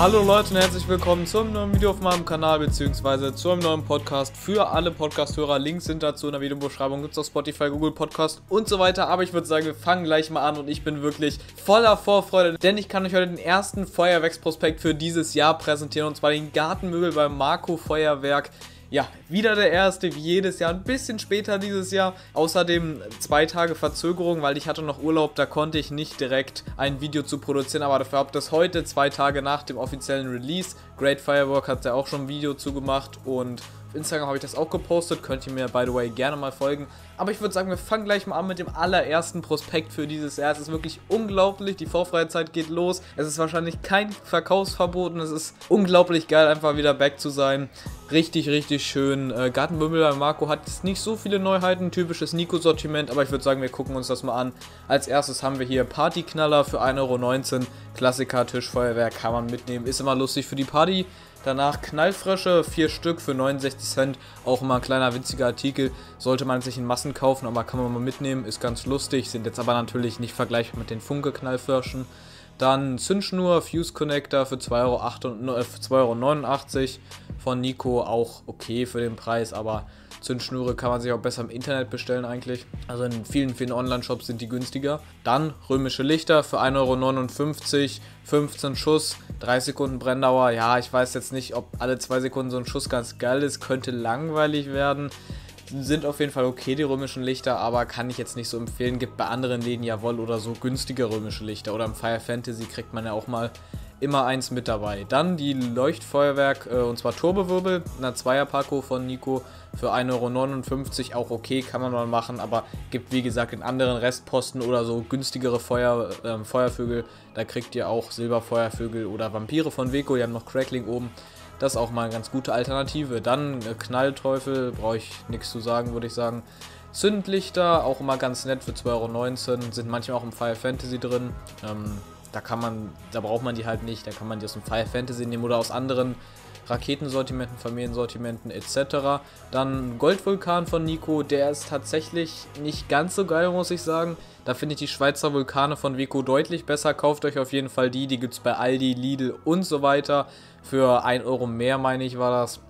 Hallo Leute und herzlich willkommen zu einem neuen Video auf meinem Kanal beziehungsweise zu einem neuen Podcast für alle Podcast-Hörer. Links sind dazu in der Videobeschreibung, gibt es auf Spotify, Google Podcast und so weiter. Aber ich würde sagen, wir fangen gleich mal an und ich bin wirklich voller Vorfreude, denn ich kann euch heute den ersten Feuerwerksprospekt für dieses Jahr präsentieren und zwar den Gartenmöbel beim Marco Feuerwerk. Ja, wieder der erste, wie jedes Jahr, ein bisschen später dieses Jahr. Außerdem zwei Tage Verzögerung, weil ich hatte noch Urlaub, da konnte ich nicht direkt ein Video zu produzieren, aber dafür habt ihr das heute, zwei Tage nach dem offiziellen Release. Great Firework hat ja auch schon ein Video zu gemacht und Instagram habe ich das auch gepostet, könnt ihr mir by the way gerne mal folgen. Aber ich würde sagen, wir fangen gleich mal an mit dem allerersten Prospekt für dieses Jahr. Es ist wirklich unglaublich, die vorfreie Zeit geht los. Es ist wahrscheinlich kein Verkaufsverbot und es ist unglaublich geil, einfach wieder back zu sein. Richtig, richtig schön. Äh, Gartenbümmel bei Marco hat jetzt nicht so viele Neuheiten, typisches Nico-Sortiment, aber ich würde sagen, wir gucken uns das mal an. Als erstes haben wir hier Partyknaller für 1,19 Euro. Klassiker, Tischfeuerwerk kann man mitnehmen. Ist immer lustig für die Party. Danach Knallfrösche, vier Stück für 69 Cent. Auch immer ein kleiner winziger Artikel. Sollte man sich in Massen kaufen, aber kann man mal mitnehmen. Ist ganz lustig. Sind jetzt aber natürlich nicht vergleichbar mit den Funke-Knallfröschen. Dann Zündschnur, Fuse Connector für 2,89 Euro. Äh, von Nico. Auch okay für den Preis, aber Zündschnüre kann man sich auch besser im Internet bestellen eigentlich. Also in vielen, vielen Online-Shops sind die günstiger. Dann römische Lichter für 1,59 Euro, 15 Schuss, 3 Sekunden Brenndauer. Ja, ich weiß jetzt nicht, ob alle 2 Sekunden so ein Schuss ganz geil ist. Könnte langweilig werden. Sind auf jeden Fall okay, die römischen Lichter, aber kann ich jetzt nicht so empfehlen. Gibt bei anderen Läden ja wohl oder so günstige römische Lichter. Oder im Fire Fantasy kriegt man ja auch mal immer eins mit dabei. Dann die Leuchtfeuerwerk, äh, und zwar Turbowirbel, eine Zweier-Paco von Nico für 1,59 Euro. Auch okay, kann man mal machen, aber gibt wie gesagt in anderen Restposten oder so günstigere Feuer, äh, Feuervögel. Da kriegt ihr auch Silberfeuervögel oder Vampire von Weko, die haben noch Crackling oben. Das ist auch mal eine ganz gute Alternative. Dann äh, Knallteufel, brauche ich nichts zu sagen, würde ich sagen. Zündlichter, auch immer ganz nett für 2,19 Euro, sind manchmal auch im Fire Fantasy drin. Ähm, da kann man, da braucht man die halt nicht, da kann man die aus dem Fire Fantasy nehmen oder aus anderen Raketensortimenten, Familiensortimenten etc. Dann Goldvulkan von Nico, der ist tatsächlich nicht ganz so geil, muss ich sagen. Da finde ich die Schweizer Vulkane von Vico deutlich besser. Kauft euch auf jeden Fall die, die gibt es bei Aldi, Lidl und so weiter. Für 1 Euro mehr, meine ich, war das.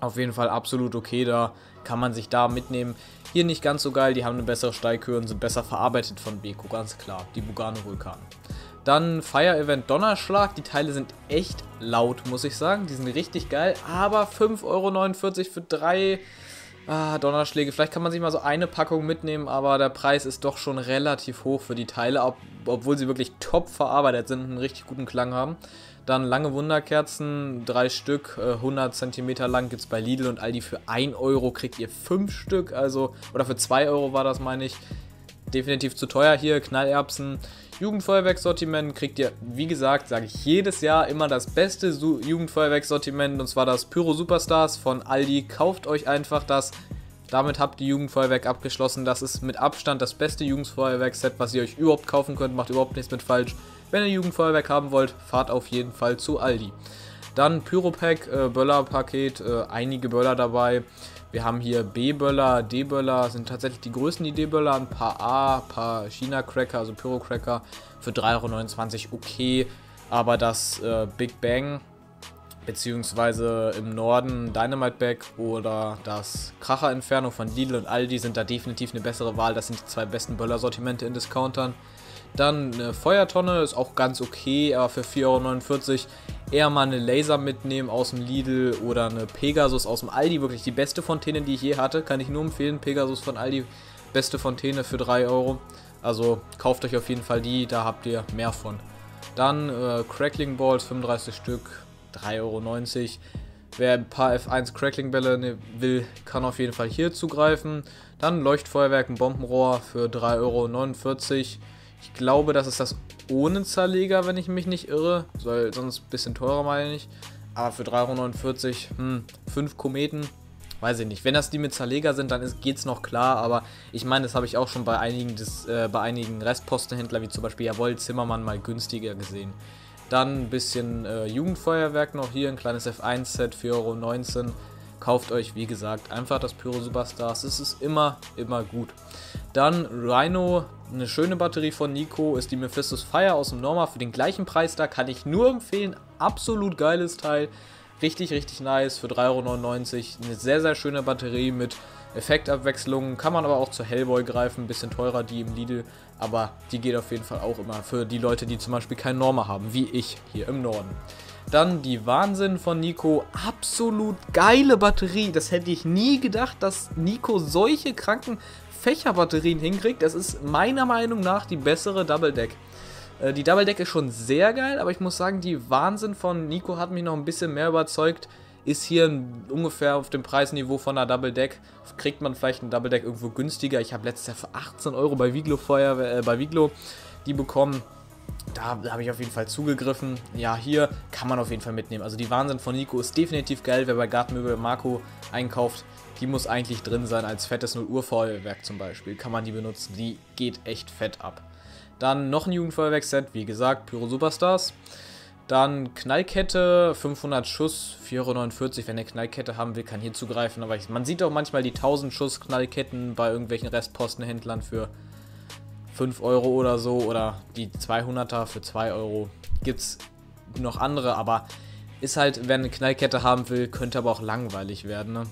Auf jeden Fall absolut okay, da kann man sich da mitnehmen. Hier nicht ganz so geil, die haben eine bessere Steighöhe und sind besser verarbeitet von Beko, ganz klar. Die Bugano Vulkan. Dann Fire Event Donnerschlag. Die Teile sind echt laut, muss ich sagen. Die sind richtig geil. Aber 5,49 Euro für drei ah, Donnerschläge. Vielleicht kann man sich mal so eine Packung mitnehmen, aber der Preis ist doch schon relativ hoch für die Teile, ob, obwohl sie wirklich top verarbeitet sind und einen richtig guten Klang haben. Dann lange Wunderkerzen, drei Stück, 100 äh, cm lang gibt es bei Lidl und Aldi für 1 Euro kriegt ihr 5 Stück, also, oder für 2 Euro war das, meine ich. Definitiv zu teuer hier, Knallerbsen, Jugendfeuerwerksortiment kriegt ihr, wie gesagt, sage ich jedes Jahr immer das beste Jugendfeuerwerksortiment und zwar das Pyro Superstars von Aldi. Kauft euch einfach das. Damit habt ihr Jugendfeuerwerk abgeschlossen. Das ist mit Abstand das beste Jugendfeuerwerk-Set, was ihr euch überhaupt kaufen könnt. Macht überhaupt nichts mit falsch. Wenn ihr Jugendfeuerwerk haben wollt, fahrt auf jeden Fall zu Aldi. Dann Pyropack, äh, Böller-Paket, äh, einige Böller dabei. Wir haben hier B-Böller, D-Böller, sind tatsächlich die größten die D-Böller, ein paar A, ein paar China-Cracker, also Pyro-Cracker für 3,29 Euro okay. Aber das äh, Big Bang, beziehungsweise im Norden Dynamite Bag oder das Kracher Inferno von Lidl und Aldi sind da definitiv eine bessere Wahl. Das sind die zwei besten Böller-Sortimente in Discountern. Dann eine Feuertonne, ist auch ganz okay, aber für 4,49 Euro eher mal eine Laser mitnehmen aus dem Lidl oder eine Pegasus aus dem Aldi. Wirklich die beste Fontäne, die ich je hatte. Kann ich nur empfehlen. Pegasus von Aldi, beste Fontäne für 3 Euro. Also kauft euch auf jeden Fall die, da habt ihr mehr von. Dann äh, Crackling Balls, 35 Stück, 3,90 Euro. Wer ein paar F1 Crackling Bälle ne, will, kann auf jeden Fall hier zugreifen. Dann Leuchtfeuerwerk, ein Bombenrohr für 3,49 Euro. Ich glaube, das ist das ohne Zerleger, wenn ich mich nicht irre. Soll sonst ein bisschen teurer, meine ich. Aber für 3,49 Euro, hm, 5 Kometen, weiß ich nicht. Wenn das die mit Zerleger sind, dann geht es noch klar. Aber ich meine, das habe ich auch schon bei einigen, des, äh, bei einigen Restpostenhändlern, wie zum Beispiel Jawohl Zimmermann, mal günstiger gesehen. Dann ein bisschen äh, Jugendfeuerwerk noch hier, ein kleines F1-Set, 4,19 Euro. Kauft euch, wie gesagt, einfach das Pyro Superstars. Es ist immer, immer gut. Dann Rhino, eine schöne Batterie von Nico, ist die Mephistos Fire aus dem Norma für den gleichen Preis. Da kann ich nur empfehlen, absolut geiles Teil. Richtig, richtig nice für 3,99 Euro. Eine sehr, sehr schöne Batterie mit Effektabwechslung. Kann man aber auch zu Hellboy greifen. Ein bisschen teurer die im Lidl. Aber die geht auf jeden Fall auch immer für die Leute, die zum Beispiel keinen Norma haben, wie ich hier im Norden. Dann die Wahnsinn von Nico. Absolut geile Batterie. Das hätte ich nie gedacht, dass Nico solche kranken Fächerbatterien hinkriegt. Das ist meiner Meinung nach die bessere Double Deck. Äh, die Double Deck ist schon sehr geil, aber ich muss sagen, die Wahnsinn von Nico hat mich noch ein bisschen mehr überzeugt. Ist hier ungefähr auf dem Preisniveau von einer Double Deck. Kriegt man vielleicht eine Double Deck irgendwo günstiger. Ich habe letztes Jahr für 18 Euro bei Viglo, Feuerwehr, äh, bei Viglo die bekommen. Da habe ich auf jeden Fall zugegriffen. Ja, hier kann man auf jeden Fall mitnehmen. Also die Wahnsinn von Nico ist definitiv geil. Wer bei Gartenmöbel Marco einkauft, die muss eigentlich drin sein als fettes 0 Uhr Feuerwerk zum Beispiel. Kann man die benutzen. Die geht echt fett ab. Dann noch ein Jugendfeuerwerkset, wie gesagt, Pyro Superstars. Dann Knallkette, 500 Schuss, 4,49 Euro. Wenn der Knallkette haben will, kann hier zugreifen. Aber man sieht auch manchmal die 1000 Schuss Knallketten bei irgendwelchen Restpostenhändlern für 5 Euro oder so. Oder die 200er für 2 Euro. Gibt es noch andere, aber ist halt, wenn eine Knallkette haben will, könnte aber auch langweilig werden. Ne?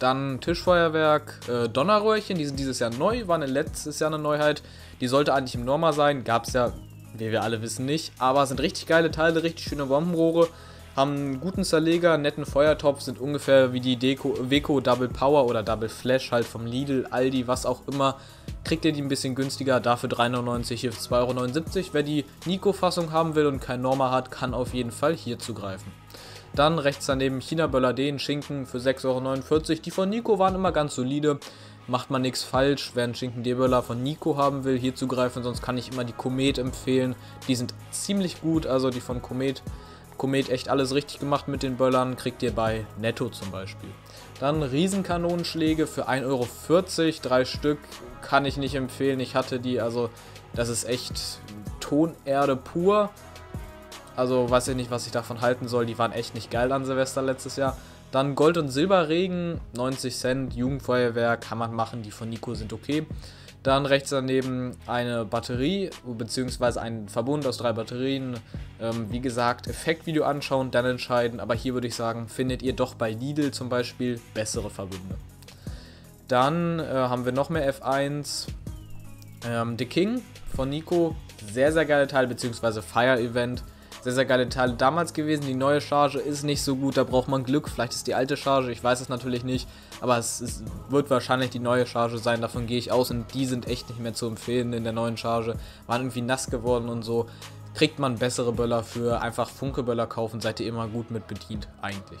Dann Tischfeuerwerk, äh, Donnerröhrchen, die sind dieses Jahr neu, waren letztes Jahr eine Neuheit. Die sollte eigentlich im Norma sein, gab es ja, wie wir alle wissen, nicht. Aber sind richtig geile Teile, richtig schöne Bombenrohre, haben einen guten Zerleger, netten Feuertopf, sind ungefähr wie die Deco, Weco Double Power oder Double Flash halt vom Lidl, Aldi, was auch immer. Kriegt ihr die ein bisschen günstiger, dafür 3,99, hier 2,79 Euro. Wer die Nico-Fassung haben will und kein Norma hat, kann auf jeden Fall hier zugreifen. Dann rechts daneben China Böller den Schinken für 6,49 Euro. Die von Nico waren immer ganz solide. Macht man nichts falsch. Wer einen Schinken D-Böller von Nico haben will, hier zugreifen. Sonst kann ich immer die Komet empfehlen. Die sind ziemlich gut. Also die von Komet. Komet echt alles richtig gemacht mit den Böllern. Kriegt ihr bei Netto zum Beispiel. Dann Riesenkanonenschläge für 1,40 Euro. Drei Stück kann ich nicht empfehlen. Ich hatte die, also das ist echt Tonerde pur. Also weiß ich nicht, was ich davon halten soll. Die waren echt nicht geil an Silvester letztes Jahr. Dann Gold- und Silberregen, 90 Cent, Jugendfeuerwehr, kann man machen. Die von Nico sind okay. Dann rechts daneben eine Batterie, beziehungsweise ein Verbund aus drei Batterien. Ähm, wie gesagt, Effektvideo anschauen, dann entscheiden. Aber hier würde ich sagen, findet ihr doch bei Lidl zum Beispiel bessere Verbünde. Dann äh, haben wir noch mehr F1. Ähm, The King von Nico, sehr, sehr geile Teil, beziehungsweise Fire Event sehr, sehr geile Teile damals gewesen. Die neue Charge ist nicht so gut, da braucht man Glück. Vielleicht ist die alte Charge, ich weiß es natürlich nicht. Aber es, es wird wahrscheinlich die neue Charge sein, davon gehe ich aus. Und die sind echt nicht mehr zu empfehlen in der neuen Charge. Waren irgendwie nass geworden und so. Kriegt man bessere Böller für. Einfach Funkeböller kaufen, seid ihr immer gut mit bedient, eigentlich.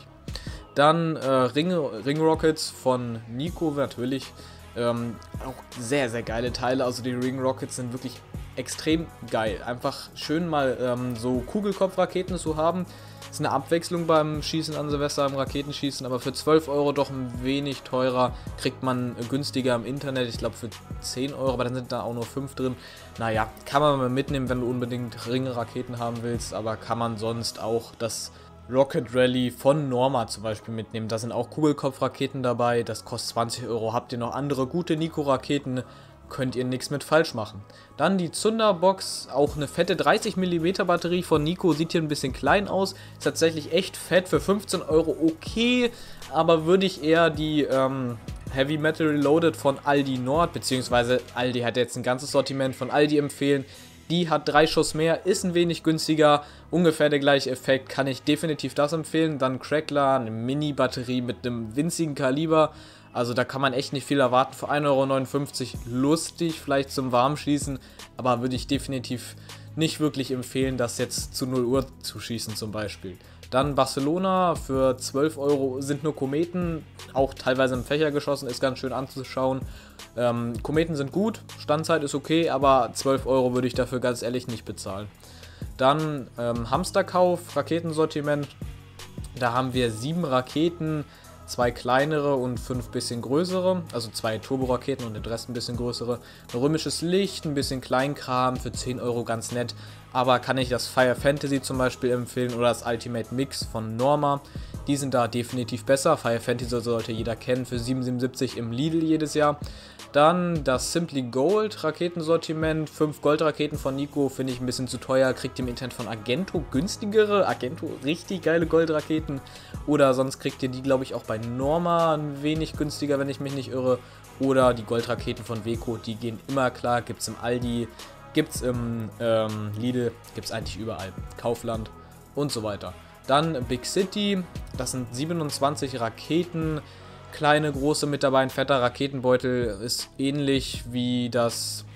Dann äh, Ring, Ring Rockets von Nico natürlich. Ähm, auch sehr, sehr geile Teile. Also die Ring Rockets sind wirklich extrem geil. Einfach schön mal ähm, so Kugelkopfraketen zu haben. Ist eine Abwechslung beim Schießen an Silvester, beim Raketenschießen, aber für 12 Euro doch ein wenig teurer. Kriegt man günstiger im Internet, ich glaube für 10 Euro, aber dann sind da auch nur 5 drin. Naja, kann man mal mitnehmen, wenn du unbedingt Ringe-Raketen haben willst, aber kann man sonst auch das Rocket Rally von Norma zum Beispiel mitnehmen. Da sind auch Kugelkopfraketen dabei, das kostet 20 Euro. Habt ihr noch andere gute Nico-Raketen? könnt ihr nichts mit falsch machen. Dann die Zunderbox, auch eine fette 30 mm Batterie von Nico, sieht hier ein bisschen klein aus, ist tatsächlich echt fett, für 15 Euro okay, aber würde ich eher die ähm, Heavy Metal Reloaded von Aldi Nord, beziehungsweise Aldi hat jetzt ein ganzes Sortiment von Aldi empfehlen. Die hat drei Schuss mehr, ist ein wenig günstiger, ungefähr der gleiche Effekt, kann ich definitiv das empfehlen. Dann Crackler, eine Mini-Batterie mit einem winzigen Kaliber, also da kann man echt nicht viel erwarten. Für 1,59 Euro lustig, vielleicht zum Warmschießen, aber würde ich definitiv nicht wirklich empfehlen, das jetzt zu 0 Uhr zu schießen zum Beispiel. Dann Barcelona für 12 Euro sind nur Kometen, auch teilweise im Fächer geschossen, ist ganz schön anzuschauen. Ähm, Kometen sind gut, Standzeit ist okay, aber 12 Euro würde ich dafür ganz ehrlich nicht bezahlen. Dann ähm, Hamsterkauf, Raketensortiment. Da haben wir sieben Raketen, zwei kleinere und fünf bisschen größere, also zwei Turboraketen und den Rest ein bisschen größere. Römisches Licht, ein bisschen Kleinkram für 10 Euro ganz nett, aber kann ich das Fire Fantasy zum Beispiel empfehlen oder das Ultimate Mix von Norma. Die sind da definitiv besser. Fire Fantasy sollte jeder kennen für 7,77 im Lidl jedes Jahr. Dann das Simply Gold Raketensortiment. 5 Goldraketen von Nico finde ich ein bisschen zu teuer. Kriegt ihr im Intent von Agento günstigere. Agento richtig geile Goldraketen. Oder sonst kriegt ihr die, glaube ich, auch bei Norma ein wenig günstiger, wenn ich mich nicht irre. Oder die Goldraketen von Weco, die gehen immer klar. Gibt es im Aldi, gibt es im ähm, Lidl, gibt es eigentlich überall. Kaufland und so weiter. Dann Big City, das sind 27 Raketen, kleine, große mit dabei. Ein fetter Raketenbeutel ist ähnlich wie das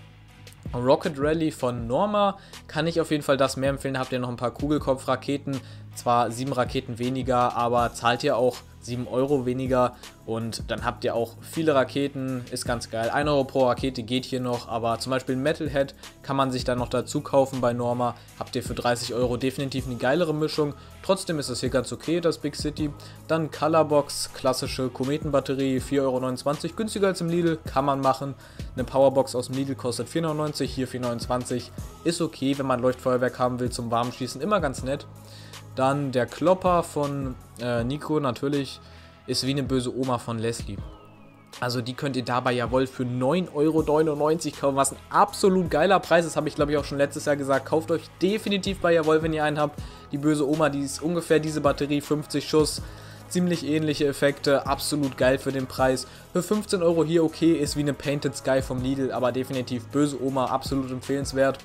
Rocket Rally von Norma. Kann ich auf jeden Fall das mehr empfehlen. Habt ihr noch ein paar Kugelkopfraketen. Zwar sieben Raketen weniger, aber zahlt ihr auch 7 Euro weniger und dann habt ihr auch viele Raketen, ist ganz geil. 1 Euro pro Rakete geht hier noch, aber zum Beispiel Metalhead kann man sich dann noch dazu kaufen bei Norma. Habt ihr für 30 Euro definitiv eine geilere Mischung. Trotzdem ist es hier ganz okay, das Big City. Dann Colorbox, klassische Kometenbatterie, 4,29 Euro, günstiger als im Lidl, kann man machen. Eine Powerbox aus dem Lidl kostet 4,99, hier 4,29. Ist okay, wenn man Leuchtfeuerwerk haben will zum Warmschießen, immer ganz nett. Dann der Klopper von äh, Nico natürlich ist wie eine böse Oma von Leslie. Also die könnt ihr dabei ja wohl für 9,99 Euro kaufen, was ein absolut geiler Preis ist, habe ich glaube ich auch schon letztes Jahr gesagt. Kauft euch definitiv bei Jawohl, wenn ihr einen habt. Die böse Oma, die ist ungefähr diese Batterie, 50 Schuss, ziemlich ähnliche Effekte, absolut geil für den Preis. Für 15 Euro hier okay, ist wie eine Painted Sky vom Lidl, aber definitiv böse Oma, absolut empfehlenswert.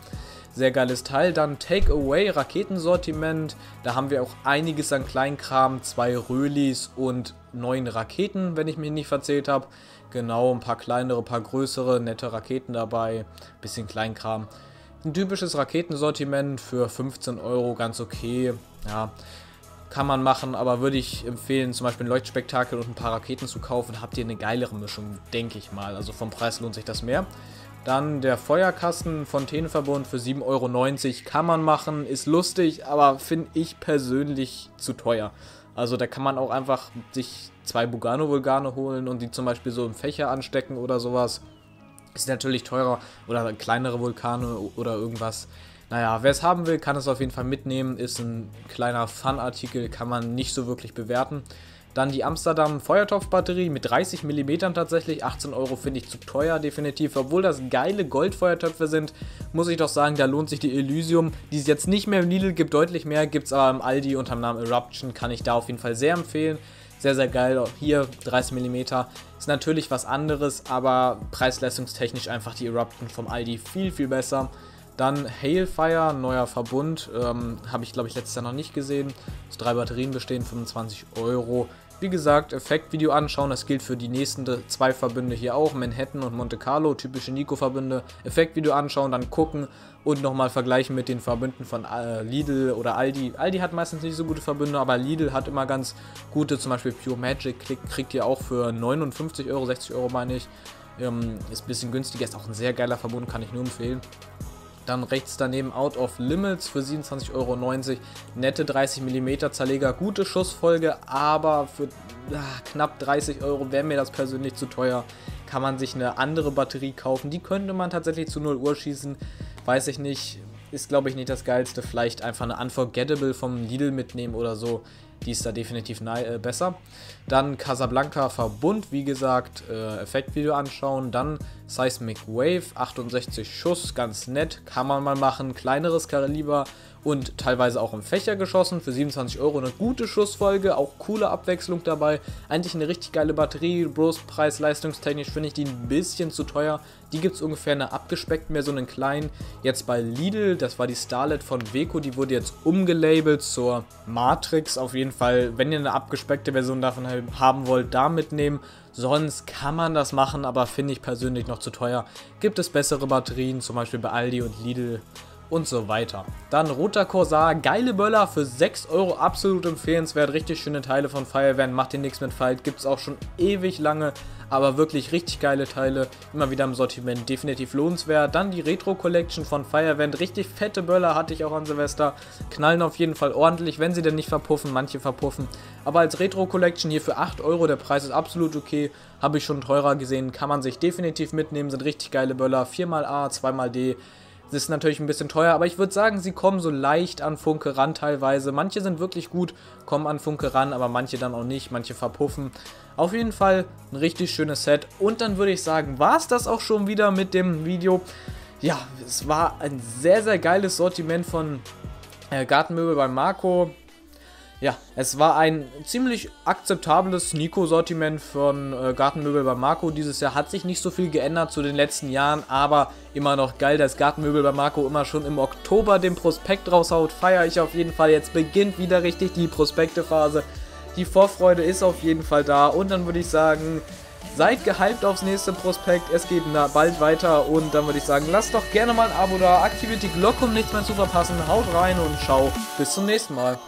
Sehr geiles Teil. Dann Takeaway Raketensortiment. Da haben wir auch einiges an Kleinkram. Zwei Rölis und neun Raketen, wenn ich mich nicht verzählt habe. Genau, ein paar kleinere, ein paar größere, nette Raketen dabei. Bisschen Kleinkram. Ein typisches Raketensortiment für 15 Euro, ganz okay. Ja, kann man machen, aber würde ich empfehlen, zum Beispiel ein Leuchtspektakel und ein paar Raketen zu kaufen. Habt ihr eine geilere Mischung, denke ich mal. Also vom Preis lohnt sich das mehr. Dann der Feuerkasten Fontänenverbund für 7,90 Euro kann man machen, ist lustig, aber finde ich persönlich zu teuer. Also da kann man auch einfach sich zwei Bugano-Vulgane holen und die zum Beispiel so im Fächer anstecken oder sowas. Ist natürlich teurer oder kleinere Vulkane oder irgendwas. Naja, wer es haben will, kann es auf jeden Fall mitnehmen. Ist ein kleiner Fun-Artikel, kann man nicht so wirklich bewerten. Dann die Amsterdam Feuertopfbatterie mit 30 mm tatsächlich. 18 Euro finde ich zu teuer, definitiv. Obwohl das geile Goldfeuertöpfe sind, muss ich doch sagen, da lohnt sich die Elysium, die es jetzt nicht mehr im Lidl gibt, deutlich mehr. Gibt es aber im Aldi unter dem Namen Eruption, kann ich da auf jeden Fall sehr empfehlen. Sehr, sehr geil. Auch hier 30 mm. Ist natürlich was anderes, aber preis-leistungstechnisch einfach die Eruption vom Aldi viel, viel besser. Dann Hailfire, neuer Verbund, ähm, habe ich glaube ich letztes Jahr noch nicht gesehen. Aus drei Batterien bestehen, 25 Euro. Wie gesagt, Effektvideo anschauen, das gilt für die nächsten zwei Verbünde hier auch, Manhattan und Monte Carlo, typische Nico-Verbünde. Effektvideo anschauen, dann gucken und nochmal vergleichen mit den Verbünden von äh, Lidl oder Aldi. Aldi hat meistens nicht so gute Verbünde, aber Lidl hat immer ganz gute, zum Beispiel Pure Magic kriegt, ihr auch für 59 Euro, 60 Euro meine ich. Ähm, ist ein bisschen günstiger, ist auch ein sehr geiler Verbund, kann ich nur empfehlen. Dann rechts daneben Out of Limits für 27,90 Euro. Nette 30 mm Zerleger, gute Schussfolge, aber für ach, knapp 30 Euro wäre mir das persönlich zu teuer. Kann man sich eine andere Batterie kaufen. Die könnte man tatsächlich zu 0 Uhr schießen. Weiß ich nicht. Ist, glaube ich, nicht das Geilste. Vielleicht einfach eine Unforgettable vom Lidl mitnehmen oder so. Die ist da definitiv äh, besser. Dann Casablanca Verbund, wie gesagt, äh, Effektvideo anschauen. Dann Seismic Wave, 68 Schuss, ganz nett, kann man mal machen. Kleineres Kaliber und teilweise auch im Fächer geschossen für 27 Euro. Eine gute Schussfolge, auch coole Abwechslung dabei. Eigentlich eine richtig geile Batterie. Bros Preis leistungstechnisch finde ich die ein bisschen zu teuer. Die gibt es ungefähr eine abgespeckt, mehr so einen kleinen. Jetzt bei Lidl, das war die Starlet von Weco, die wurde jetzt umgelabelt zur Matrix. Auf jeden Fall, wenn ihr eine abgespeckte Version davon haben wollt, da mitnehmen. Sonst kann man das machen, aber finde ich persönlich noch zu teuer. Gibt es bessere Batterien, zum Beispiel bei Aldi und Lidl und so weiter. Dann Roter Corsair, geile Böller für 6 Euro, absolut empfehlenswert. Richtig schöne Teile von Firevan, macht ihr nichts mit Fight, gibt es auch schon ewig lange, aber wirklich richtig geile Teile, immer wieder im Sortiment, definitiv lohnenswert. Dann die Retro Collection von Firevent, richtig fette Böller hatte ich auch an Silvester, knallen auf jeden Fall ordentlich, wenn sie denn nicht verpuffen, manche verpuffen. Aber als Retro Collection hier für 8 Euro, der Preis ist absolut okay, habe ich schon teurer gesehen, kann man sich definitiv mitnehmen, sind richtig geile Böller, 4xA, 2xD, Das ist natürlich ein bisschen teuer, aber ich würde sagen, sie kommen so leicht an Funke ran teilweise. Manche sind wirklich gut, kommen an Funke ran, aber manche dann auch nicht, manche verpuffen. Auf jeden Fall ein richtig schönes Set. Und dann würde ich sagen, war es das auch schon wieder mit dem Video. Ja, es war ein sehr, sehr geiles Sortiment von äh, Gartenmöbel bei Marco. Ja, es war ein ziemlich akzeptables Nico-Sortiment von äh, Gartenmöbel bei Marco. Dieses Jahr hat sich nicht so viel geändert zu den letzten Jahren, aber immer noch geil, dass Gartenmöbel bei Marco immer schon im Oktober den Prospekt raushaut. Feiere ich auf jeden Fall. Jetzt beginnt wieder richtig die Prospektephase. Die Vorfreude ist auf jeden Fall da und dann würde ich sagen, seid gehypt aufs nächste Prospekt. Es geht bald weiter und dann würde ich sagen, lasst doch gerne mal ein Abo da, aktiviert die Glocke, um nichts mehr zu verpassen. Haut rein und ciao. Bis zum nächsten Mal.